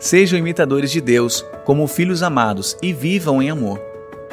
Sejam imitadores de Deus, como filhos amados, e vivam em amor.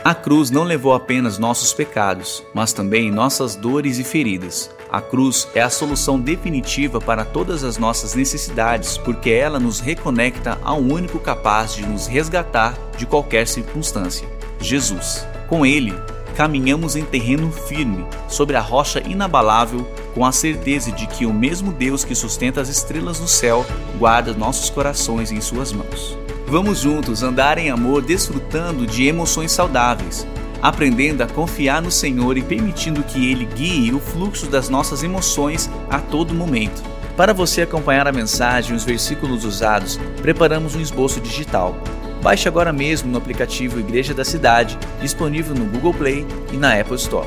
A cruz não levou apenas nossos pecados, mas também nossas dores e feridas. A cruz é a solução definitiva para todas as nossas necessidades, porque ela nos reconecta ao único capaz de nos resgatar de qualquer circunstância: Jesus. Com ele, caminhamos em terreno firme, sobre a rocha inabalável, com a certeza de que o mesmo Deus que sustenta as estrelas no céu guarda nossos corações em Suas mãos. Vamos juntos andar em amor, desfrutando de emoções saudáveis, aprendendo a confiar no Senhor e permitindo que Ele guie o fluxo das nossas emoções a todo momento. Para você acompanhar a mensagem e os versículos usados, preparamos um esboço digital. Baixe agora mesmo no aplicativo Igreja da Cidade, disponível no Google Play e na Apple Store.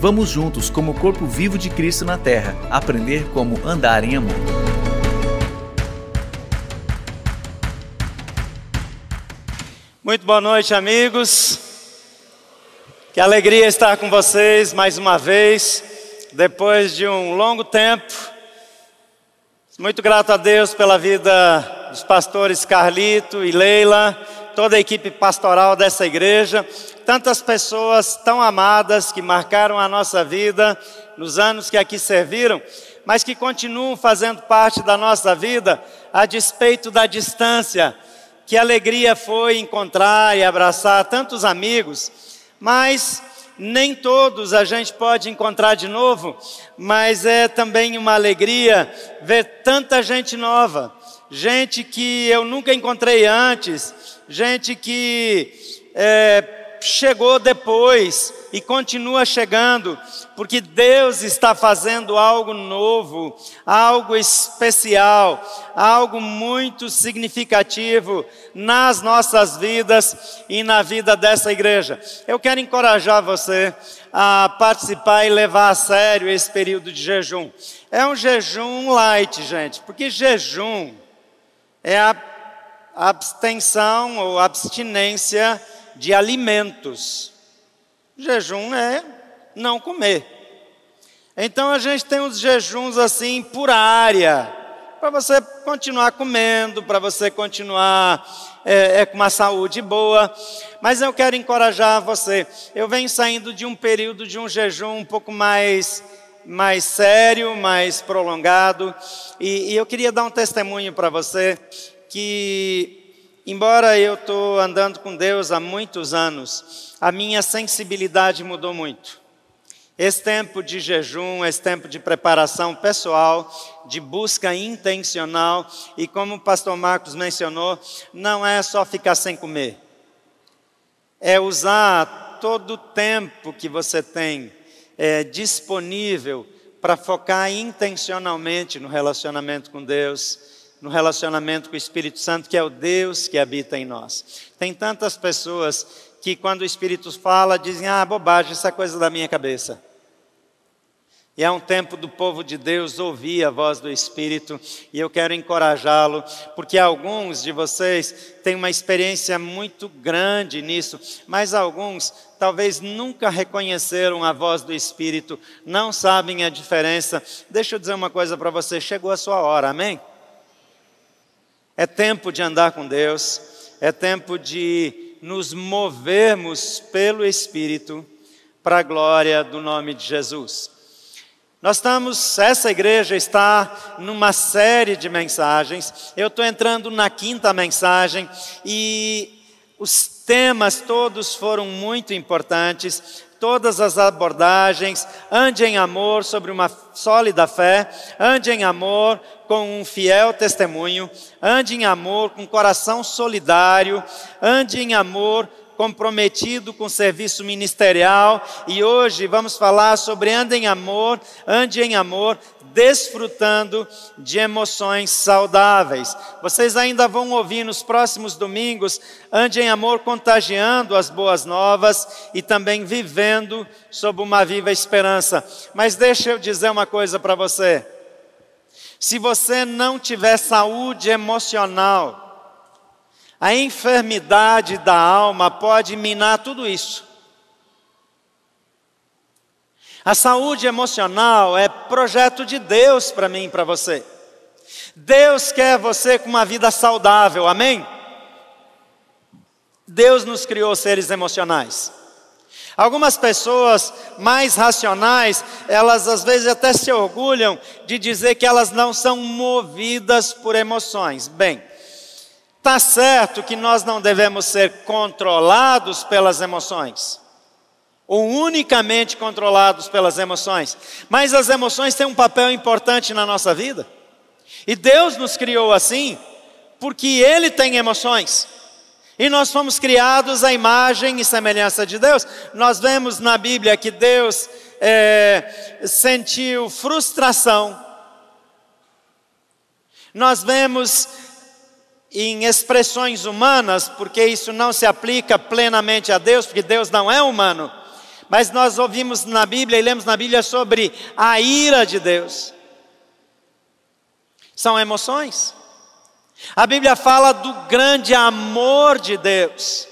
Vamos juntos, como corpo vivo de Cristo na Terra, aprender como andar em amor. Muito boa noite, amigos. Que alegria estar com vocês mais uma vez, depois de um longo tempo. Muito grato a Deus pela vida dos pastores Carlito e Leila, toda a equipe pastoral dessa igreja, tantas pessoas tão amadas que marcaram a nossa vida nos anos que aqui serviram, mas que continuam fazendo parte da nossa vida a despeito da distância que alegria foi encontrar e abraçar tantos amigos, mas nem todos a gente pode encontrar de novo, mas é também uma alegria ver tanta gente nova, gente que eu nunca encontrei antes, gente que é, chegou depois e continua chegando, porque Deus está fazendo algo novo, algo especial, algo muito significativo nas nossas vidas e na vida dessa igreja. Eu quero encorajar você a participar e levar a sério esse período de jejum. É um jejum light, gente, porque jejum é a abstenção ou abstinência de alimentos. Jejum é não comer. Então a gente tem uns jejuns assim por área, para você continuar comendo, para você continuar é, é, com uma saúde boa. Mas eu quero encorajar você. Eu venho saindo de um período de um jejum um pouco mais mais sério, mais prolongado, e, e eu queria dar um testemunho para você que Embora eu estou andando com Deus há muitos anos, a minha sensibilidade mudou muito. Esse tempo de jejum, esse tempo de preparação pessoal, de busca intencional, e como o pastor Marcos mencionou, não é só ficar sem comer, é usar todo o tempo que você tem é, disponível para focar intencionalmente no relacionamento com Deus no relacionamento com o Espírito Santo, que é o Deus que habita em nós. Tem tantas pessoas que, quando o Espírito fala, dizem: Ah, bobagem, isso é coisa da minha cabeça. E é um tempo do povo de Deus ouvir a voz do Espírito, e eu quero encorajá-lo, porque alguns de vocês têm uma experiência muito grande nisso, mas alguns talvez nunca reconheceram a voz do Espírito, não sabem a diferença. Deixa eu dizer uma coisa para você: chegou a sua hora, amém? É tempo de andar com Deus, é tempo de nos movermos pelo Espírito para a glória do nome de Jesus. Nós estamos, essa igreja está numa série de mensagens. Eu estou entrando na quinta mensagem e os temas todos foram muito importantes todas as abordagens, ande em amor sobre uma sólida fé, ande em amor com um fiel testemunho, ande em amor com coração solidário, ande em amor comprometido com o serviço ministerial e hoje vamos falar sobre ande em amor, ande em amor, desfrutando de emoções saudáveis. Vocês ainda vão ouvir nos próximos domingos, ande em amor contagiando as boas novas e também vivendo sob uma viva esperança. Mas deixa eu dizer uma coisa para você. Se você não tiver saúde emocional, a enfermidade da alma pode minar tudo isso. A saúde emocional é projeto de Deus para mim e para você. Deus quer você com uma vida saudável, amém? Deus nos criou seres emocionais. Algumas pessoas mais racionais, elas às vezes até se orgulham de dizer que elas não são movidas por emoções. Bem, tá certo que nós não devemos ser controlados pelas emoções, ou unicamente controlados pelas emoções, mas as emoções têm um papel importante na nossa vida. E Deus nos criou assim, porque Ele tem emoções. E nós fomos criados à imagem e semelhança de Deus. Nós vemos na Bíblia que Deus é, sentiu frustração. Nós vemos em expressões humanas, porque isso não se aplica plenamente a Deus, porque Deus não é humano. Mas nós ouvimos na Bíblia e lemos na Bíblia sobre a ira de Deus. São emoções. A Bíblia fala do grande amor de Deus,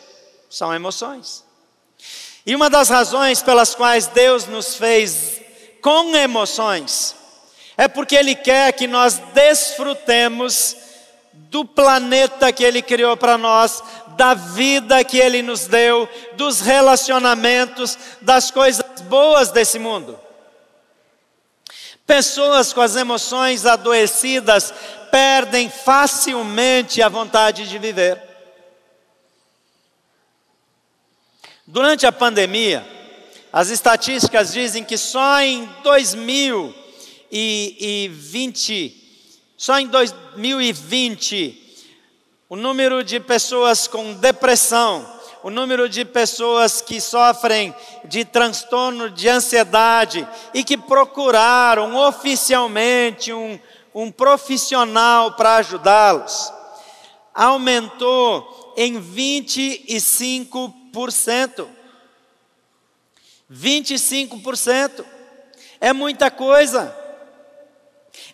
são emoções. E uma das razões pelas quais Deus nos fez com emoções é porque Ele quer que nós desfrutemos do planeta que Ele criou para nós, da vida que Ele nos deu, dos relacionamentos, das coisas boas desse mundo. Pessoas com as emoções adoecidas perdem facilmente a vontade de viver. Durante a pandemia, as estatísticas dizem que só em 2020, só em 2020, o número de pessoas com depressão, o número de pessoas que sofrem de transtorno de ansiedade e que procuraram oficialmente um, um profissional para ajudá-los, aumentou em 25%. 25%. É muita coisa.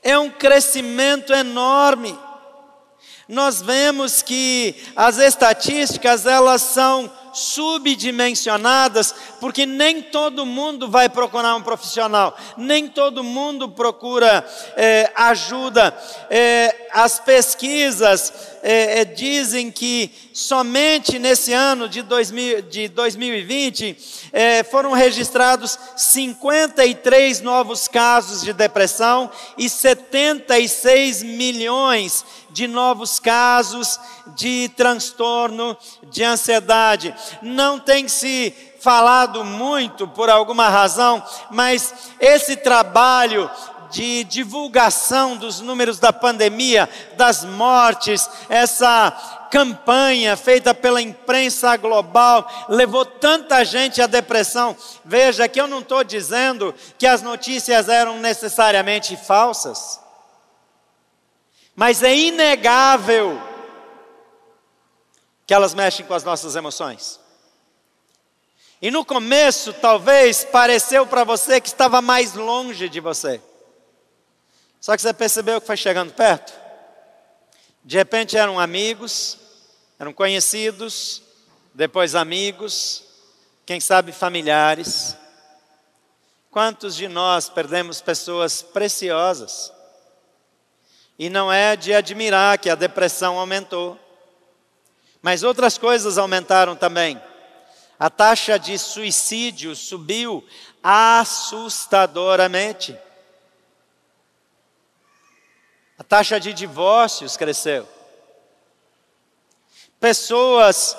É um crescimento enorme. Nós vemos que as estatísticas elas são subdimensionadas, porque nem todo mundo vai procurar um profissional, nem todo mundo procura é, ajuda. É, as pesquisas é, é dizem que somente nesse ano de, 2000, de 2020 é, foram registrados 53 novos casos de depressão e 76 milhões de novos casos de transtorno de ansiedade. Não tem se falado muito por alguma razão, mas esse trabalho de divulgação dos números da pandemia, das mortes, essa campanha feita pela imprensa global levou tanta gente à depressão. Veja que eu não estou dizendo que as notícias eram necessariamente falsas, mas é inegável que elas mexem com as nossas emoções. E no começo, talvez pareceu para você que estava mais longe de você. Só que você percebeu que foi chegando perto? De repente eram amigos, eram conhecidos, depois amigos, quem sabe familiares. Quantos de nós perdemos pessoas preciosas? E não é de admirar que a depressão aumentou. Mas outras coisas aumentaram também. A taxa de suicídio subiu assustadoramente. A taxa de divórcios cresceu. Pessoas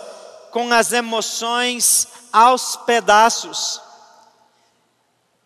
com as emoções aos pedaços.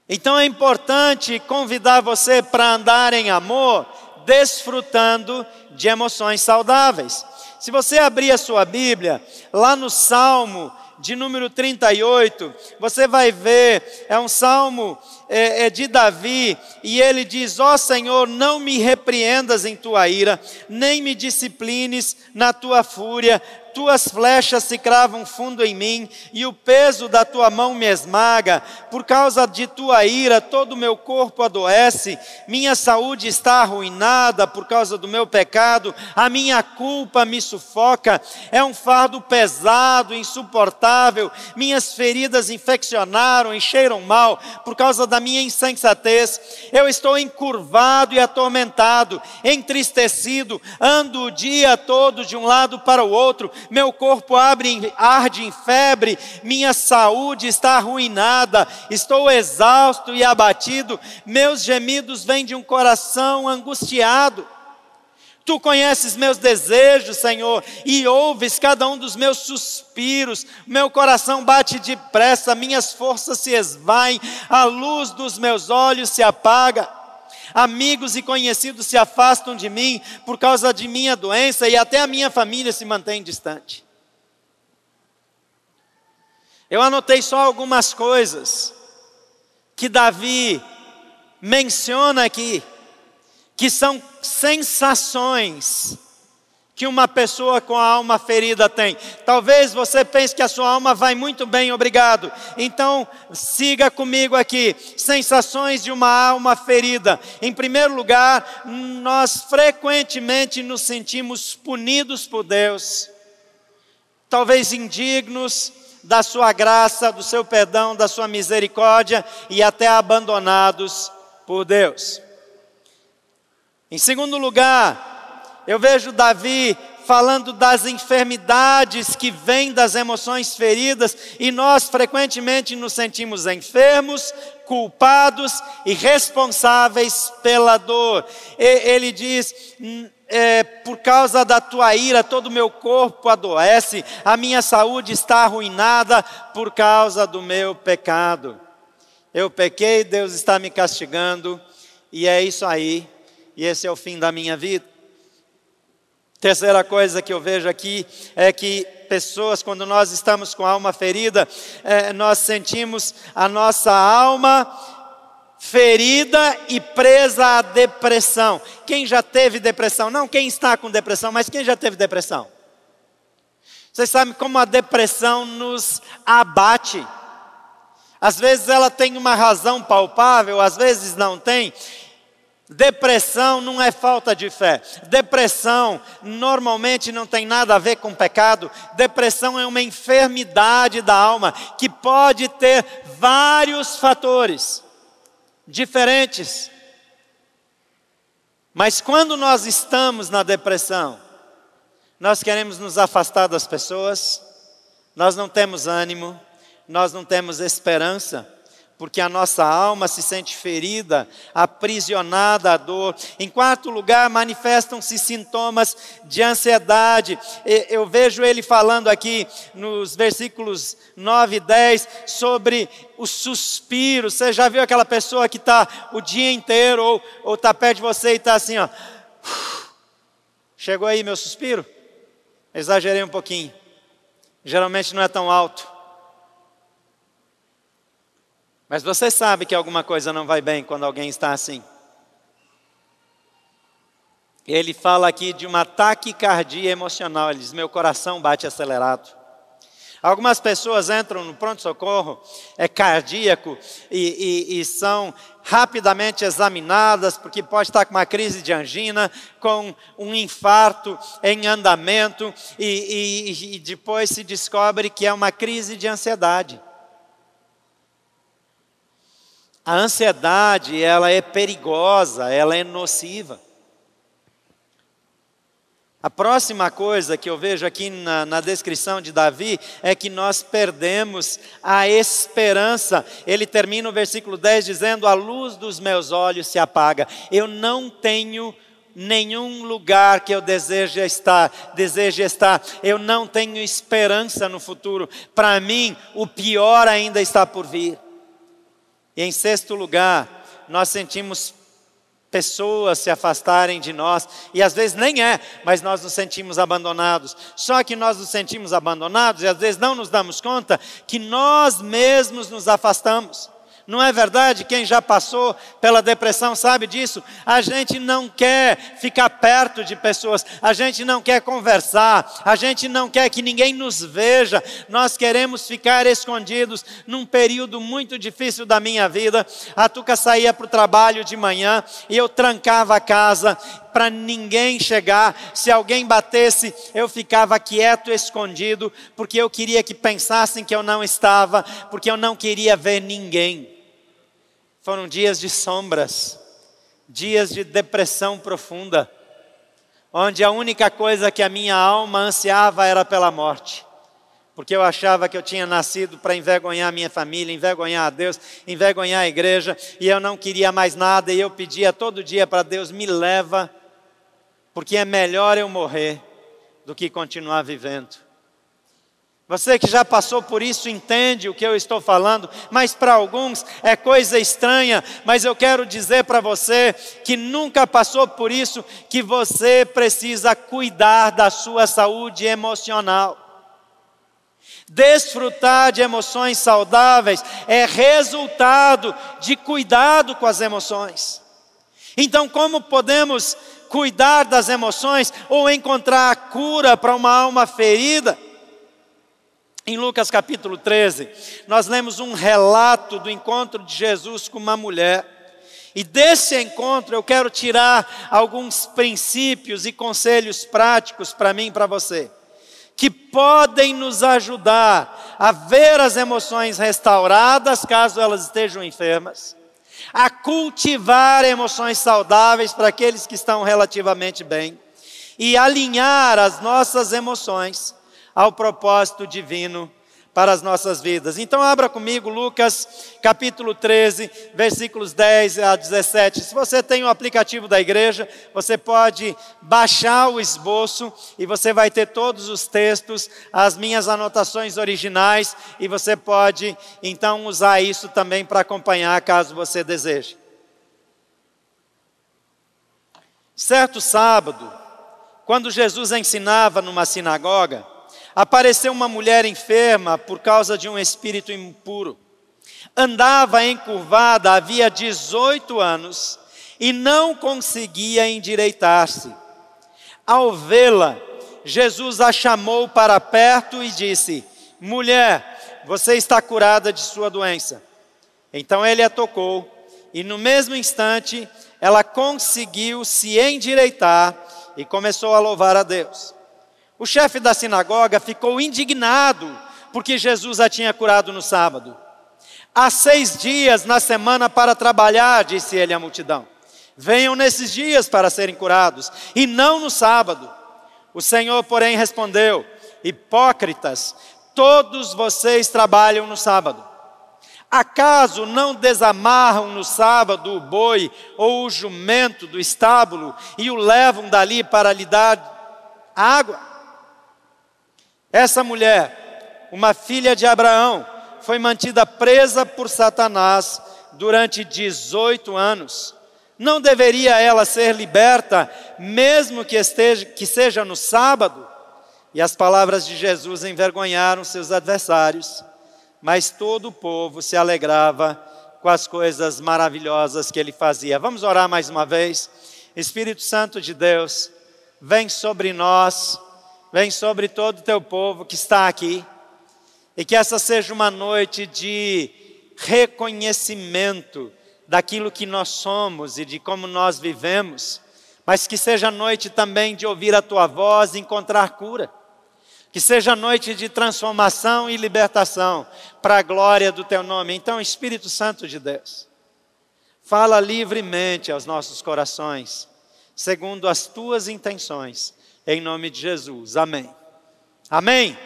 Então é importante convidar você para andar em amor, desfrutando de emoções saudáveis. Se você abrir a sua Bíblia, lá no Salmo de número 38, você vai ver, é um salmo é, é de Davi, e ele diz: Ó oh Senhor, não me repreendas em tua ira, nem me disciplines na tua fúria, tuas flechas se cravam fundo em mim, e o peso da tua mão me esmaga. Por causa de tua ira, todo o meu corpo adoece, minha saúde está arruinada por causa do meu pecado, a minha culpa me sufoca, é um fardo pesado, insuportável, minhas feridas infeccionaram, encheram mal por causa da minha insensatez. Eu estou encurvado e atormentado, entristecido, ando o dia todo de um lado para o outro meu corpo abre, arde em febre, minha saúde está arruinada, estou exausto e abatido, meus gemidos vêm de um coração angustiado. Tu conheces meus desejos, Senhor, e ouves cada um dos meus suspiros. Meu coração bate depressa, minhas forças se esvaem, a luz dos meus olhos se apaga. Amigos e conhecidos se afastam de mim por causa de minha doença e até a minha família se mantém distante. Eu anotei só algumas coisas que Davi menciona aqui, que são sensações que uma pessoa com a alma ferida tem. Talvez você pense que a sua alma vai muito bem, obrigado. Então, siga comigo aqui. Sensações de uma alma ferida. Em primeiro lugar, nós frequentemente nos sentimos punidos por Deus. Talvez indignos da sua graça, do seu perdão, da sua misericórdia e até abandonados por Deus. Em segundo lugar, eu vejo Davi falando das enfermidades que vêm das emoções feridas, e nós frequentemente nos sentimos enfermos, culpados e responsáveis pela dor. E, ele diz: hum, é, por causa da tua ira, todo o meu corpo adoece, a minha saúde está arruinada por causa do meu pecado. Eu pequei, Deus está me castigando, e é isso aí, e esse é o fim da minha vida. Terceira coisa que eu vejo aqui é que pessoas, quando nós estamos com a alma ferida, é, nós sentimos a nossa alma ferida e presa à depressão. Quem já teve depressão? Não quem está com depressão, mas quem já teve depressão? Vocês sabem como a depressão nos abate. Às vezes ela tem uma razão palpável, às vezes não tem. Depressão não é falta de fé. Depressão normalmente não tem nada a ver com pecado. Depressão é uma enfermidade da alma que pode ter vários fatores diferentes. Mas quando nós estamos na depressão, nós queremos nos afastar das pessoas, nós não temos ânimo, nós não temos esperança porque a nossa alma se sente ferida, aprisionada à dor. Em quarto lugar, manifestam-se sintomas de ansiedade. Eu vejo ele falando aqui nos versículos 9 e 10 sobre o suspiro. Você já viu aquela pessoa que está o dia inteiro ou está perto de você e está assim, ó. Chegou aí meu suspiro? Exagerei um pouquinho. Geralmente não é tão alto. Mas você sabe que alguma coisa não vai bem quando alguém está assim. Ele fala aqui de uma taquicardia emocional. Ele diz: Meu coração bate acelerado. Algumas pessoas entram no pronto-socorro, é cardíaco, e, e, e, são rapidamente examinadas, porque pode estar com uma crise de angina, com um infarto em andamento, e, e depois se descobre que é uma crise de ansiedade. A ansiedade, ela é perigosa, ela é nociva. A próxima coisa que eu vejo aqui na, na, descrição de Davi é que nós perdemos a esperança. Ele termina o versículo 10 dizendo: A luz dos meus olhos se apaga. Eu não tenho nenhum lugar que eu deseje estar, deseje estar. Eu não tenho esperança no futuro. Para mim, o pior ainda está por vir. E em sexto lugar, nós sentimos pessoas se afastarem de nós, e às vezes nem é, mas nós nos sentimos abandonados. Só que nós nos sentimos abandonados e às vezes não nos damos conta que nós mesmos nos afastamos. Não é verdade? Quem já passou pela depressão sabe disso. A gente não quer ficar perto de pessoas, a gente não quer conversar, a gente não quer que ninguém nos veja. Nós queremos ficar escondidos num período muito difícil da minha vida. A Tuca saía para o trabalho de manhã e eu trancava a casa para ninguém chegar. Se alguém batesse, eu ficava quieto, escondido, porque eu queria que pensassem que eu não estava, porque eu não queria ver ninguém. Foram dias de sombras, dias de depressão profunda, onde a única coisa que a minha alma ansiava era pela morte. Porque eu achava que eu tinha nascido para envergonhar minha família, envergonhar a Deus, envergonhar a igreja, e eu não queria mais nada, e eu pedia todo dia para Deus: me leva, porque é melhor eu morrer do que continuar vivendo. Você que já passou por isso entende o que eu estou falando, mas para alguns é coisa estranha. Mas eu quero dizer para você que nunca passou por isso, que você precisa cuidar da sua saúde emocional. Desfrutar de emoções saudáveis é resultado de cuidado com as emoções. Então, como podemos cuidar das emoções ou encontrar a cura para uma alma ferida? Em Lucas capítulo 13, nós lemos um relato do encontro de Jesus com uma mulher. E desse encontro eu quero tirar alguns princípios e conselhos práticos para mim e para você, que podem nos ajudar a ver as emoções restauradas, caso elas estejam enfermas, a cultivar emoções saudáveis para aqueles que estão relativamente bem, e alinhar as nossas emoções ao propósito divino para as nossas vidas. Então, abra comigo Lucas capítulo 13, versículos 10 a 17. Se você tem o aplicativo da igreja, você pode baixar o esboço e você vai ter todos os textos, as minhas anotações originais, e você pode então usar isso também para acompanhar, caso você deseje. Certo sábado, quando Jesus ensinava numa sinagoga, apareceu uma mulher enferma por causa de um espírito impuro. Andava encurvada havia 18 anos e não conseguia endireitar-se. Ao vê-la, Jesus a chamou para perto e disse: Mulher, você está curada de sua doença. Então ele a tocou e no mesmo instante ela conseguiu se endireitar e começou a louvar a Deus. O chefe da sinagoga ficou indignado porque Jesus a tinha curado no sábado. Há seis dias na semana para trabalhar, disse ele à multidão. Venham nesses dias para serem curados, e não no sábado. O Senhor, porém, respondeu: Hipócritas, todos vocês trabalham no sábado. Acaso não desamarram no sábado o boi ou o jumento do estábulo e o levam dali para lhe dar água? Essa mulher, uma filha de Abraão, foi mantida presa por Satanás durante 18 anos. Não deveria ela ser liberta, mesmo que, esteja, que seja no sábado? E as palavras de Jesus envergonharam seus adversários, mas todo o povo se alegrava com as coisas maravilhosas que ele fazia. Vamos orar mais uma vez. Espírito Santo de Deus, vem sobre nós vem sobre todo o teu povo que está aqui, e que essa seja uma noite de reconhecimento daquilo que nós somos e de como nós vivemos, mas que seja noite também de ouvir a tua voz e encontrar cura. Que seja noite de transformação e libertação para a glória do teu nome. Então, Espírito Santo de Deus, fala livremente aos nossos corações, segundo as tuas intenções em nome de Jesus. Amém. Amém.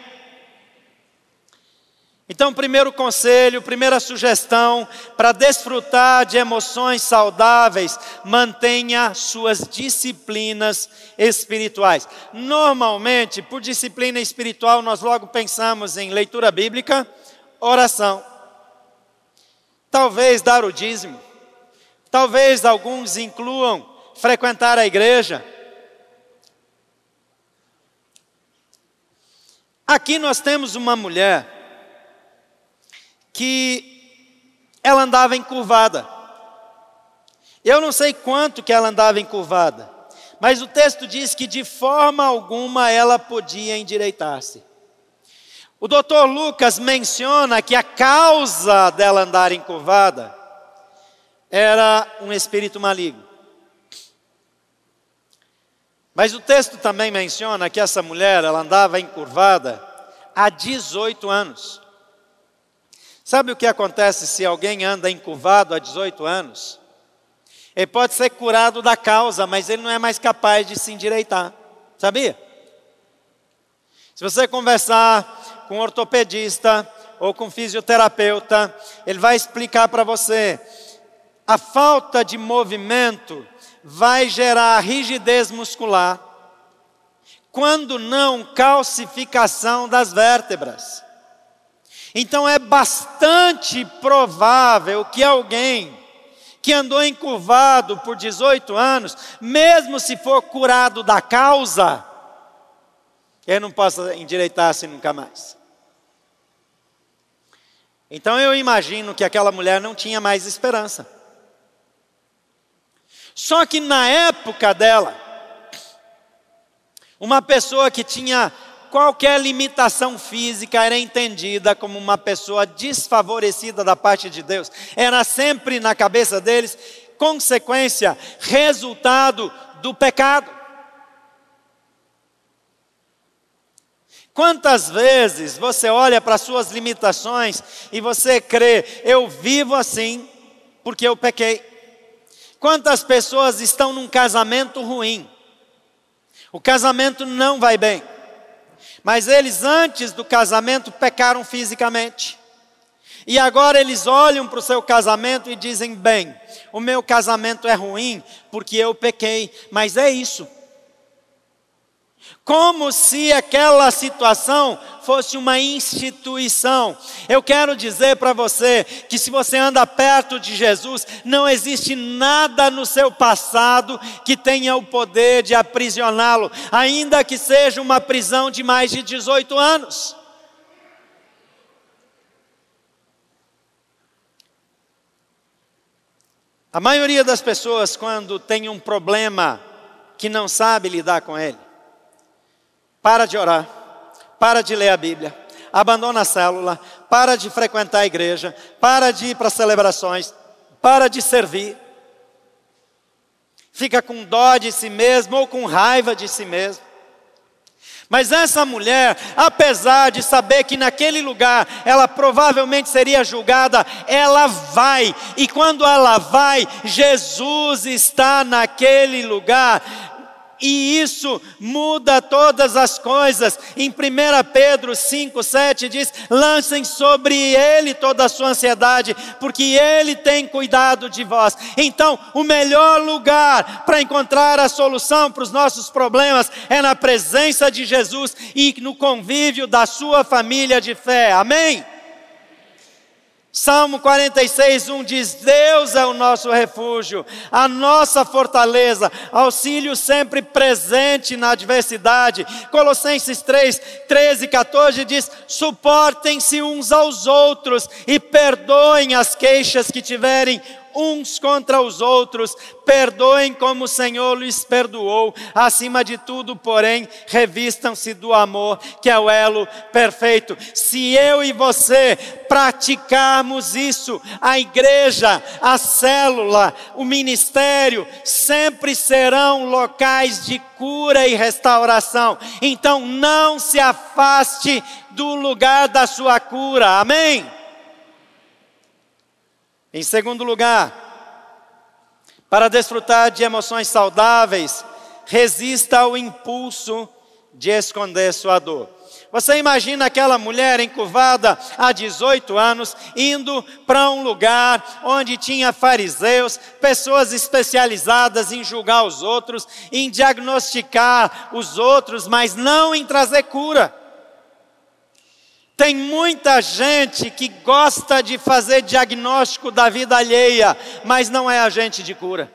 Então, primeiro conselho, primeira sugestão para desfrutar de emoções saudáveis, mantenha suas disciplinas espirituais. Normalmente, por disciplina espiritual, nós logo pensamos em leitura bíblica, oração, talvez dar o dízimo, talvez alguns incluam frequentar a igreja Aqui nós temos uma mulher que ela andava encurvada. Eu não sei quanto que ela andava encurvada, mas o texto diz que de forma alguma ela podia endireitar-se. O doutor Lucas menciona que a causa dela andar encurvada era um espírito maligno. Mas o texto também menciona que essa mulher, ela andava encurvada há 18 anos. Sabe o que acontece se alguém anda encurvado há 18 anos? Ele pode ser curado da causa, mas ele não é mais capaz de se endireitar. Sabia? Se você conversar com um ortopedista ou com um fisioterapeuta, ele vai explicar para você: a falta de movimento vai gerar rigidez muscular, quando não calcificação das vértebras. Então é bastante provável que alguém que andou encurvado por 18 anos, mesmo se for curado da causa, ele não possa endireitar-se nunca mais. Então eu imagino que aquela mulher não tinha mais esperança. Só que na época dela, uma pessoa que tinha qualquer limitação física era entendida como uma pessoa desfavorecida da parte de Deus. Era sempre na cabeça deles consequência, resultado do pecado. Quantas vezes você olha para suas limitações e você crê, eu vivo assim porque eu pequei? Quantas pessoas estão num casamento ruim? O casamento não vai bem. Mas eles, antes do casamento, pecaram fisicamente. E agora eles olham para o seu casamento e dizem: bem, o meu casamento é ruim porque eu pequei, mas é isso como se aquela situação fosse uma instituição. Eu quero dizer para você que se você anda perto de Jesus, não existe nada no seu passado que tenha o poder de aprisioná-lo, ainda que seja uma prisão de mais de 18 anos. A maioria das pessoas, quando tem um problema que não sabe lidar com ele, para de orar, para de ler a Bíblia, abandona a célula, para de frequentar a igreja, para de ir para celebrações, para de servir. Fica com dó de si mesmo ou com raiva de si mesmo. Mas essa mulher, apesar de saber que naquele lugar ela provavelmente seria julgada, ela vai, e quando ela vai, Jesus está naquele lugar e isso muda todas as coisas. Em 1 Pedro 5, 7 diz: lancem sobre ele toda a sua ansiedade, porque ele tem cuidado de vós. Então, o melhor lugar para encontrar a solução para os nossos problemas é na presença de Jesus e no convívio da sua família de fé. Amém? Salmo 46, 1 diz: Deus é o nosso refúgio, a nossa fortaleza, auxílio sempre presente na adversidade. Colossenses 3, 13 e 14 diz: Suportem-se uns aos outros e perdoem as queixas que tiverem uns contra os outros, perdoem como o Senhor lhes perdoou. Acima de tudo, porém, revistam-se do amor, que é o elo perfeito. Se eu e você praticarmos isso, a igreja, a célula, o ministério, sempre serão locais de cura e restauração. Então, não se afaste do lugar da sua cura. Amém? Em segundo lugar, para desfrutar de emoções saudáveis, resista ao impulso de esconder sua dor. Você imagina aquela mulher encurvada há 18 anos, indo para um lugar onde tinha fariseus, pessoas especializadas em julgar os outros, em diagnosticar os outros, mas não em trazer cura. Tem muita gente que gosta de fazer diagnóstico da vida alheia, mas não é agente de cura.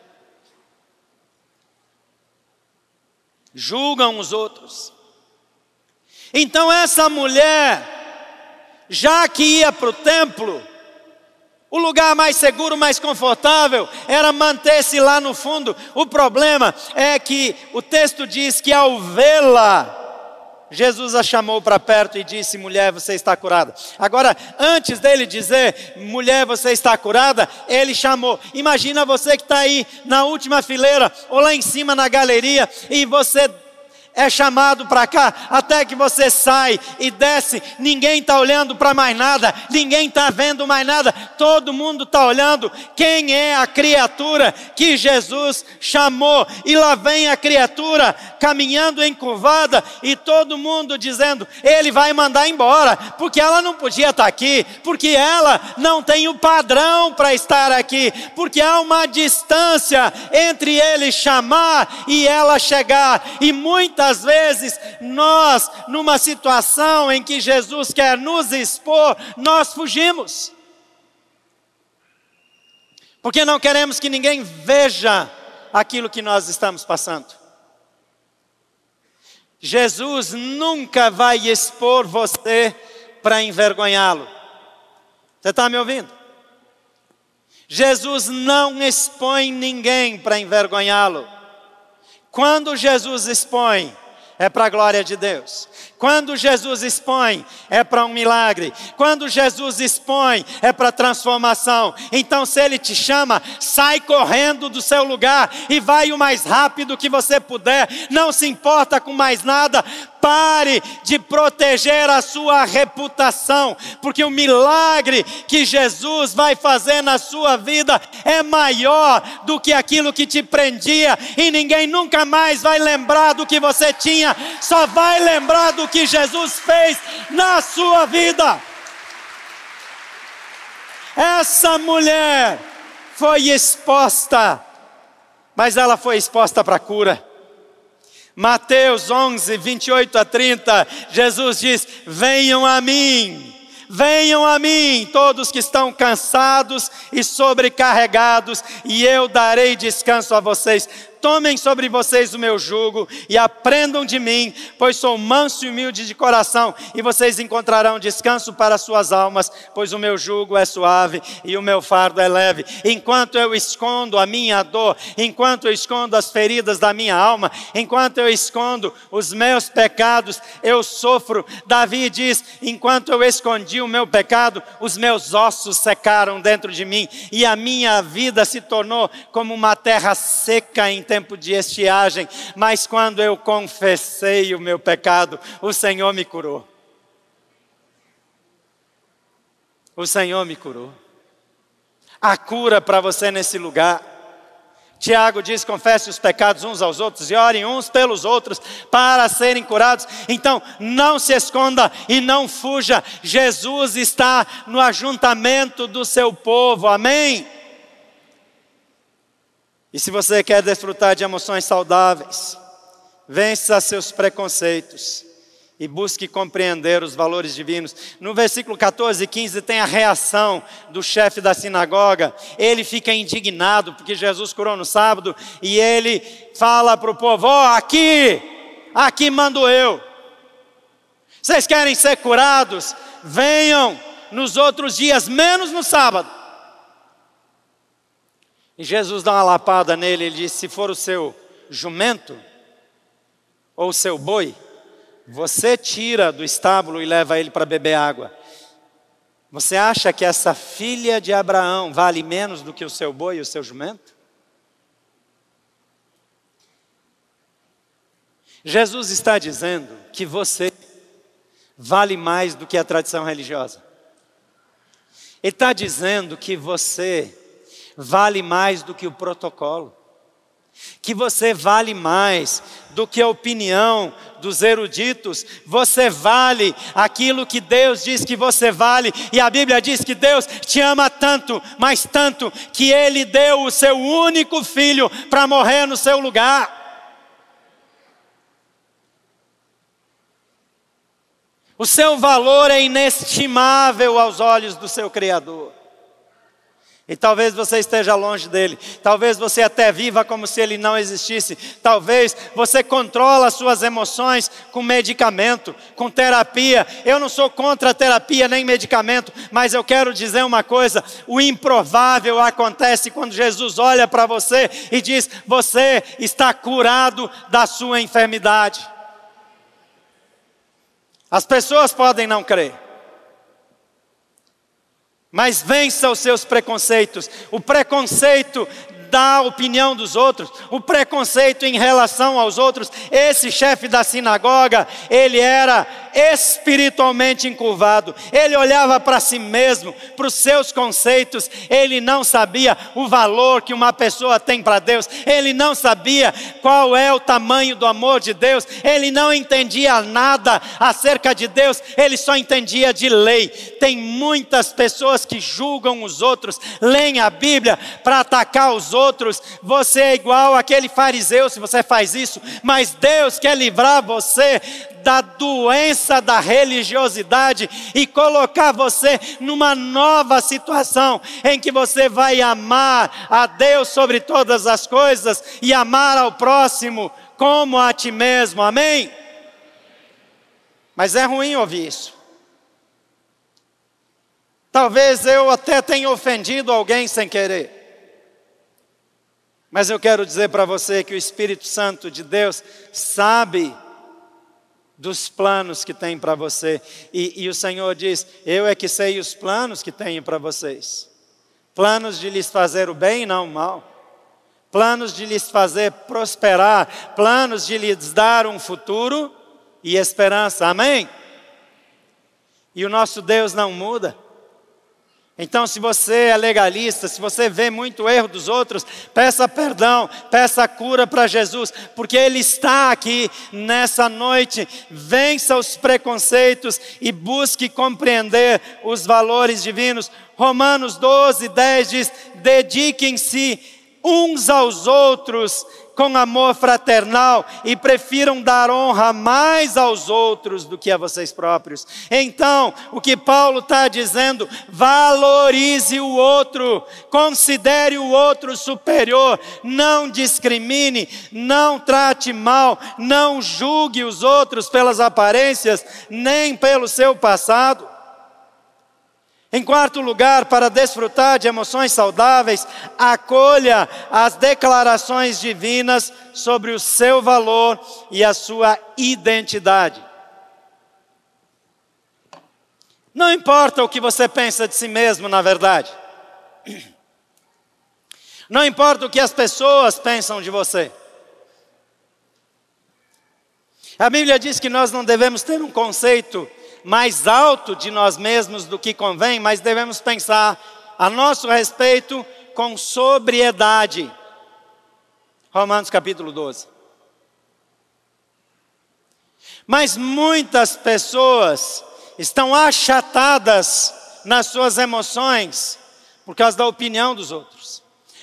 Julgam os outros. Então, essa mulher, já que ia para o templo, O lugar mais seguro, mais confortável, era manter-se lá no fundo. O problema é que o texto diz que ao vê-la, Jesus a chamou para perto e disse: Mulher, você está curada. Agora, antes dele dizer, Mulher, você está curada, ele chamou. Imagina você que está aí na última fileira ou lá em cima na galeria e você é chamado para cá, até que você sai e desce, ninguém está olhando para mais nada, ninguém está vendo mais nada, todo mundo está olhando quem é a criatura que Jesus chamou, e lá vem a criatura caminhando encurvada, e todo mundo dizendo: Ele vai mandar embora, porque ela não podia estar tá aqui, porque ela não tem o padrão para estar aqui, porque há uma distância entre ele chamar e ela chegar, e muitas Muitas vezes nós, numa situação em que Jesus quer nos expor, nós fugimos. Porque não queremos que ninguém veja aquilo que nós estamos passando. Jesus nunca vai expor você para envergonhá-lo. Você está me ouvindo? Jesus não expõe ninguém para envergonhá-lo. Quando Jesus expõe, é para a glória de Deus. Quando Jesus expõe, é para um milagre. Quando Jesus expõe, é para transformação. Então, se Ele te chama, sai correndo do seu lugar e vai o mais rápido que você puder. Não se importa com mais nada. Pare de proteger a sua reputação, porque o milagre que Jesus vai fazer na sua vida é maior do que aquilo que te prendia, e ninguém nunca mais vai lembrar do que você tinha, só vai lembrar do que Jesus fez na sua vida. Essa mulher foi exposta, mas ela foi exposta para cura. Mateus 11, 28 a 30, Jesus diz: Venham a mim, venham a mim, todos que estão cansados e sobrecarregados, e eu darei descanso a vocês. Tomem sobre vocês o meu jugo e aprendam de mim, pois sou manso e humilde de coração, e vocês encontrarão descanso para suas almas, pois o meu jugo é suave e o meu fardo é leve. Enquanto eu escondo a minha dor, enquanto eu escondo as feridas da minha alma, enquanto eu escondo os meus pecados, eu sofro. Davi diz: enquanto eu escondi o meu pecado, os meus ossos secaram dentro de mim, e a minha vida se tornou como uma terra seca em tempo de estiagem, mas quando eu confessei o meu pecado, o Senhor me curou. O Senhor me curou. A cura para você nesse lugar. Tiago diz: confesse os pecados uns aos outros e orem uns pelos outros para serem curados. Então, não se esconda e não fuja. Jesus está no ajuntamento do seu povo. Amém? E se você quer desfrutar de emoções saudáveis, vença seus preconceitos e busque compreender os valores divinos. No versículo 14 e 15 tem a reação do chefe da sinagoga. Ele fica indignado porque Jesus curou no sábado e ele fala para o povo: oh, aqui, aqui mando eu. Vocês querem ser curados? Venham nos outros dias, menos no sábado. E Jesus dá uma lapada nele, ele diz: se for o seu jumento ou o seu boi, você tira do estábulo e leva ele para beber água. Você acha que essa filha de Abraão vale menos do que o seu boi e o seu jumento? Jesus está dizendo que você vale mais do que a tradição religiosa. Ele está dizendo que você vale mais do que o protocolo, que você vale mais do que a opinião dos eruditos, você vale aquilo que Deus diz que você vale, e a Bíblia diz que Deus te ama tanto, mas tanto, que Ele deu o seu único filho para morrer no seu lugar. O seu valor é inestimável aos olhos do seu Criador. E talvez você esteja longe dele, talvez você até viva como se ele não existisse, talvez você controla as suas emoções com medicamento, com terapia. Eu não sou contra terapia nem medicamento, mas eu quero dizer uma coisa: o improvável acontece quando Jesus olha para você e diz: Você está curado da sua enfermidade. As pessoas podem não crer. Mas vença os seus preconceitos. O preconceito da opinião dos outros, o preconceito em relação aos outros. Esse chefe da sinagoga, ele era espiritualmente encurvado, ele olhava para si mesmo, para os seus conceitos, ele não sabia o valor que uma pessoa tem para Deus, ele não sabia qual é o tamanho do amor de Deus, ele não entendia nada acerca de Deus, ele só entendia de lei. Tem muitas pessoas que julgam os outros, leem a Bíblia para atacar os outros. Você é igual aquele fariseu se você faz isso, mas Deus quer livrar você da doença da religiosidade e colocar você numa nova situação em que você vai amar a Deus sobre todas as coisas e amar ao próximo como a ti mesmo. Amém? Mas é ruim ouvir isso. Talvez eu até tenha ofendido alguém sem querer. Mas eu quero dizer para você que o Espírito Santo de Deus sabe dos planos que tem para você. E, e, o Senhor diz: Eu é que sei os planos que tenho para vocês. Planos de lhes fazer o bem e não o mal. Planos de lhes fazer prosperar. Planos de lhes dar um futuro e esperança. Amém? E o nosso Deus não muda. Então, se você é legalista, se você vê muito erro dos outros, peça perdão, peça cura para Jesus, porque Ele está aqui nessa noite. Vença os preconceitos e busque compreender os valores divinos. Romanos 12, 10 diz: dediquem-se uns aos outros com amor fraternal e prefiram dar honra mais aos outros do que a vocês próprios. Então, o que Paulo está dizendo, valorize o outro, considere o outro superior, não discrimine, não trate mal, não julgue os outros pelas aparências, nem pelo seu passado. Em quarto lugar, para desfrutar de emoções saudáveis, acolha as declarações divinas sobre o seu valor e a sua identidade. Não importa o que você pensa de si mesmo, na verdade. Não importa o que as pessoas pensam de você. A Bíblia diz que nós não devemos ter um conceito mais alto de nós mesmos do que convém, mas devemos pensar a nosso respeito com sobriedade. Romanos capítulo 12. Mas muitas pessoas estão achatadas nas suas emoções por causa da opinião dos outros.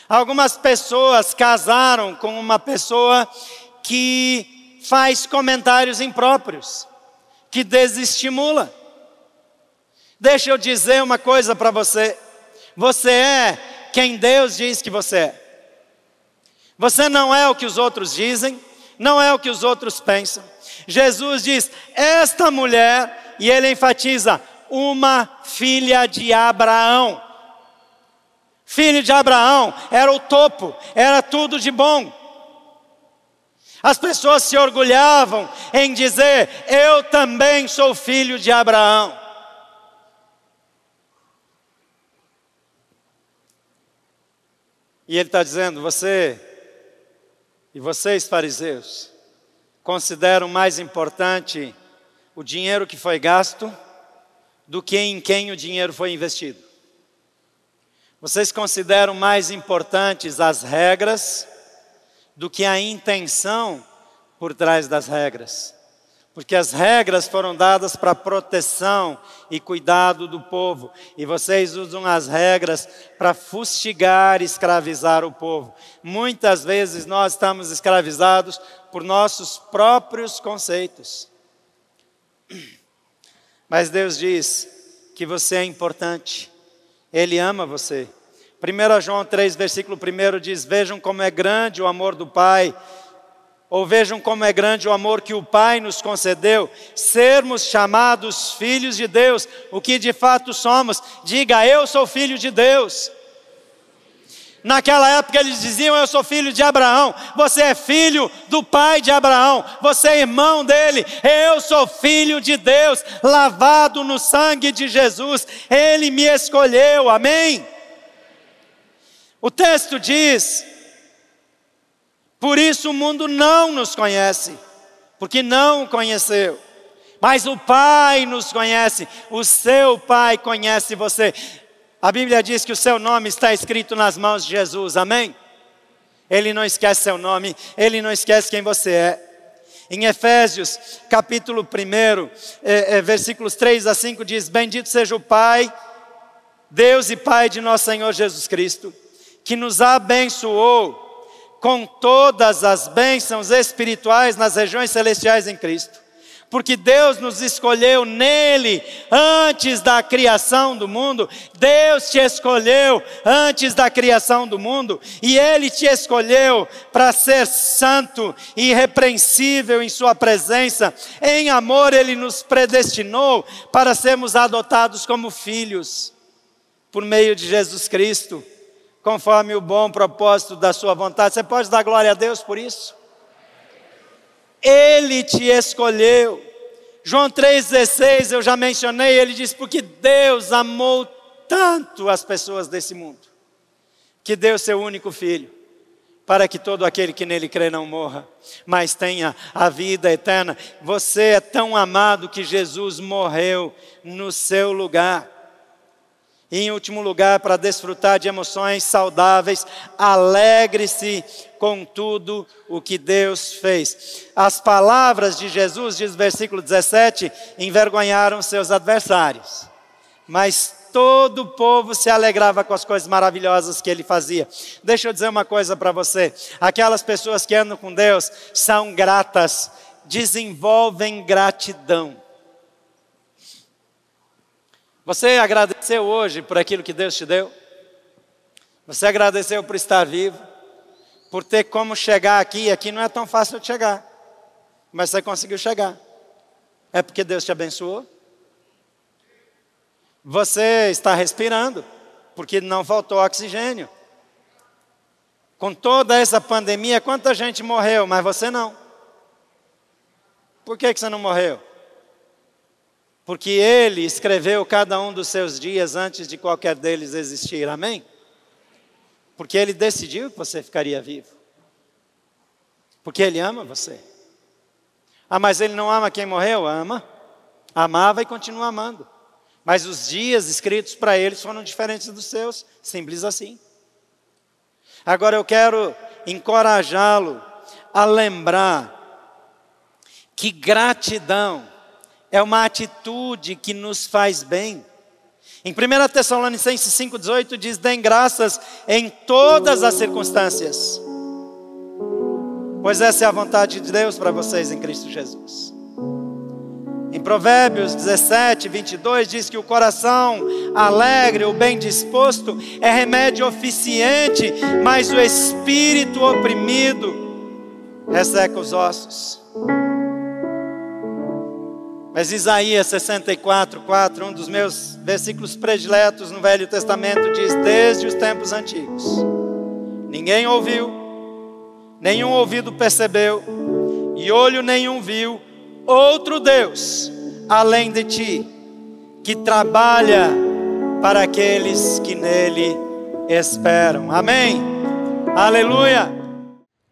Algumas pessoas casaram com uma pessoa que faz comentários impróprios que desestimula. Deixa eu dizer uma coisa para você. Você é quem Deus diz que você é. Você não é o que os outros dizem, não é o que os outros pensam. Jesus diz: Esta mulher, e ele enfatiza, uma filha de Abraão. Filho de Abraão era o topo, era tudo de bom. As pessoas se orgulhavam em dizer: Eu também sou filho de Abraão. E ele está dizendo: Você e vocês, fariseus, consideram mais importante o dinheiro que foi gasto do que em quem o dinheiro foi investido. Vocês consideram mais importantes as regras do que a intenção por trás das regras. Porque as regras foram dadas para proteção e cuidado do povo, e vocês usam as regras para fustigar escravizar o povo. Muitas vezes nós estamos escravizados por nossos próprios conceitos. Mas Deus diz que você é importante, Ele ama você. 1 João 3, versículo 1 diz: Vejam como é grande o amor do Pai, ou vejam como é grande o amor que o Pai nos concedeu, sermos chamados filhos de Deus, o que de fato somos. Diga, eu sou filho de Deus. Naquela época eles diziam: Eu sou filho de Abraão. Você é filho do pai de Abraão. Você é irmão dele. Eu sou filho de Deus, lavado no sangue de Jesus. Ele me escolheu. Amém? O texto diz: Por isso o mundo não nos conhece, porque não o conheceu. Mas o Pai nos conhece, o seu Pai conhece você. A Bíblia diz que o seu nome está escrito nas mãos de Jesus, amém? Ele não esquece seu nome, ele não esquece quem você é. Em Efésios, capítulo 1, é, é, versículos 3 a 5, diz: Bendito seja o Pai, Deus e Pai de nosso Senhor Jesus Cristo, que nos abençoou com todas as bênçãos espirituais nas regiões celestiais em Cristo porque Deus nos escolheu nele antes da criação do mundo. Deus te escolheu antes da criação do mundo e ele te escolheu para ser santo e irrepreensível em sua presença. Em amor ele nos predestinou para sermos adotados como filhos por meio de Jesus Cristo, conforme o bom propósito da sua vontade. Você pode dar glória a Deus por isso? Ele te escolheu. João 3,16 eu já mencionei, ele diz: Porque Deus amou tanto as pessoas desse mundo, que deu seu único filho, para que todo aquele que nele crê não morra, mas tenha a vida eterna. Você é tão amado que Jesus morreu no seu lugar. E em último lugar, para desfrutar de emoções saudáveis, alegre-se com tudo o que Deus fez. As palavras de Jesus, diz o versículo 17, envergonharam seus adversários. Mas todo o povo se alegrava com as coisas maravilhosas que ele fazia. Deixa eu dizer uma coisa para você: aquelas pessoas que andam com Deus são gratas, desenvolvem gratidão. Você agradeceu hoje por aquilo que Deus te deu? Você agradeceu por estar vivo? Por ter como chegar aqui? Aqui não é tão fácil de chegar, mas você conseguiu chegar. É porque Deus te abençoou? Você está respirando, porque não faltou oxigênio. Com toda essa pandemia, quanta gente morreu, mas você não. Por que, que você não morreu? Porque Ele escreveu cada um dos seus dias antes de qualquer deles existir, amém? Porque Ele decidiu que você ficaria vivo, porque Ele ama você. Ah, mas Ele não ama quem morreu? Ama, amava e continua amando. Mas os dias escritos para eles foram diferentes dos seus, simples assim. Agora eu quero encorajá-lo a lembrar que gratidão é uma atitude que nos faz bem. Em 1 Tessalonicenses 5,18 diz: Dêem graças em todas as circunstâncias, pois essa é a vontade de Deus para vocês em Cristo Jesus. Em Provérbios 17, 22 diz que o coração alegre, o bem disposto, é remédio eficiente, mas o espírito oprimido resseca os ossos. Mas Isaías 64, 4, um dos meus versículos prediletos no Velho Testamento, diz: Desde os tempos antigos, ninguém ouviu, nenhum ouvido percebeu, e olho nenhum viu outro Deus além de ti, que trabalha para aqueles que nele esperam. Amém. Aleluia.